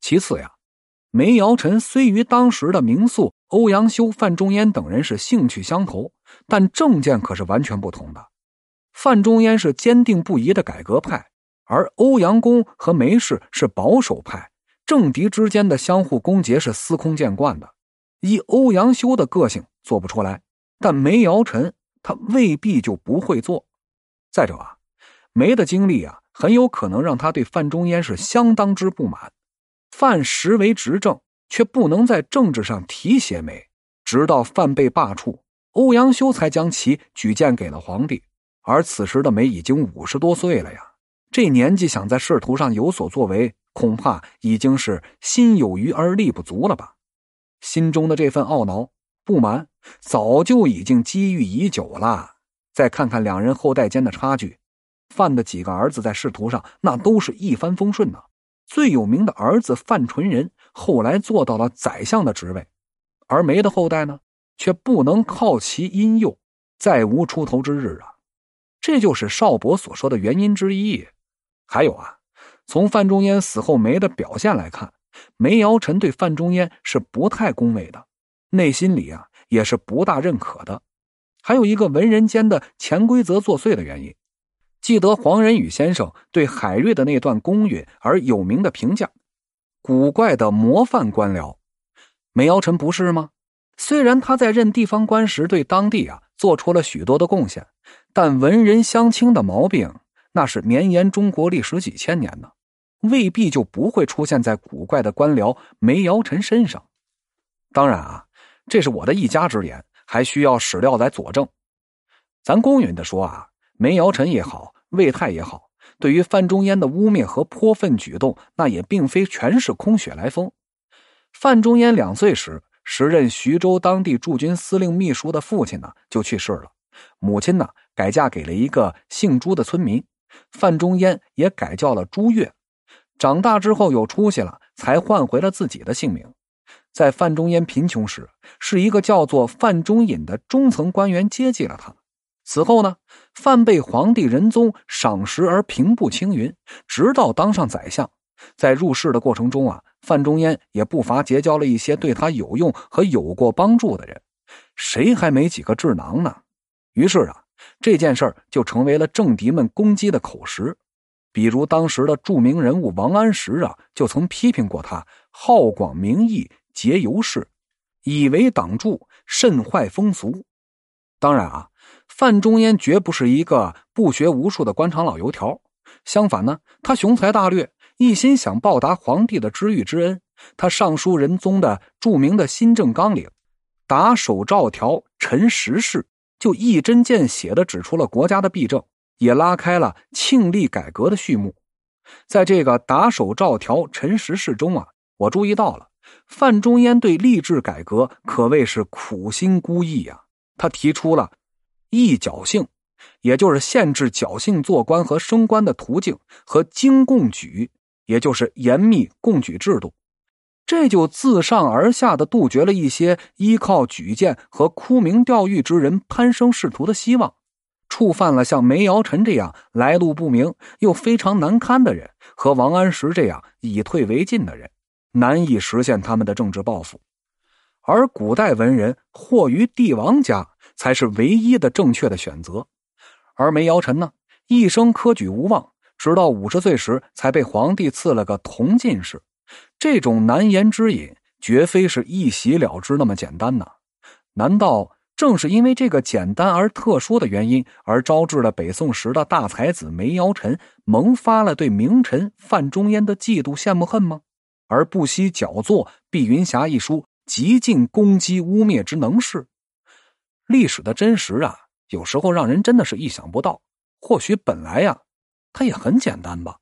其次呀，梅尧臣虽与当时的名宿欧阳修、范仲淹等人是兴趣相投，但政见可是完全不同的。范仲淹是坚定不移的改革派，而欧阳公和梅氏是保守派，政敌之间的相互攻讦是司空见惯的。以欧阳修的个性做不出来，但梅尧臣他未必就不会做。再者啊，梅的经历啊，很有可能让他对范仲淹是相当之不满。范实为执政，却不能在政治上提携梅，直到范被罢黜，欧阳修才将其举荐给了皇帝。而此时的梅已经五十多岁了呀，这年纪想在仕途上有所作为，恐怕已经是心有余而力不足了吧。心中的这份懊恼、不满，早就已经积郁已久了。再看看两人后代间的差距，范的几个儿子在仕途上那都是一帆风顺呐。最有名的儿子范纯仁后来做到了宰相的职位，而梅的后代呢，却不能靠其荫佑，再无出头之日啊！这就是邵伯所说的原因之一。还有啊，从范仲淹死后梅的表现来看，梅尧臣对范仲淹是不太恭维的，内心里啊也是不大认可的。还有一个文人间的潜规则作祟的原因。记得黄仁宇先生对海瑞的那段公允而有名的评价：“古怪的模范官僚。”梅尧臣不是吗？虽然他在任地方官时对当地啊做出了许多的贡献，但文人相轻的毛病那是绵延中国历史几千年呢，未必就不会出现在古怪的官僚梅尧臣身上。当然啊，这是我的一家之言，还需要史料来佐证。咱公允的说啊。梅尧臣也好，魏泰也好，对于范仲淹的污蔑和泼粪举动，那也并非全是空穴来风。范仲淹两岁时，时任徐州当地驻军司令秘书的父亲呢就去世了，母亲呢改嫁给了一个姓朱的村民，范仲淹也改叫了朱越。长大之后有出息了，才换回了自己的姓名。在范仲淹贫穷时，是一个叫做范仲隐的中层官员接济了他。此后呢，范被皇帝仁宗赏识而平步青云，直到当上宰相。在入仕的过程中啊，范仲淹也不乏结交了一些对他有用和有过帮助的人，谁还没几个智囊呢？于是啊，这件事就成为了政敌们攻击的口实。比如当时的著名人物王安石啊，就曾批评过他好广名义，结游士，以为党助，甚坏风俗。当然啊。范仲淹绝不是一个不学无术的官场老油条，相反呢，他雄才大略，一心想报答皇帝的知遇之恩。他上书仁宗的著名的新政纲领，打手诏条陈时事，就一针见血的指出了国家的弊政，也拉开了庆历改革的序幕。在这个打手诏条陈时事中啊，我注意到了范仲淹对吏治改革可谓是苦心孤诣呀，他提出了。一侥幸，也就是限制侥幸做官和升官的途径，和经贡举，也就是严密贡举制度，这就自上而下的杜绝了一些依靠举荐和沽名钓誉之人攀升仕途的希望，触犯了像梅尧臣这样来路不明又非常难堪的人，和王安石这样以退为进的人，难以实现他们的政治抱负，而古代文人或于帝王家。才是唯一的正确的选择，而梅尧臣呢，一生科举无望，直到五十岁时才被皇帝赐了个同进士。这种难言之隐，绝非是一洗了之那么简单呐！难道正是因为这个简单而特殊的原因，而招致了北宋时的大才子梅尧臣萌发了对名臣范仲淹的嫉妒、羡慕、恨吗？而不惜矫作《碧云霞》一书，极尽攻击污蔑之能事？历史的真实啊，有时候让人真的是意想不到。或许本来呀，它也很简单吧。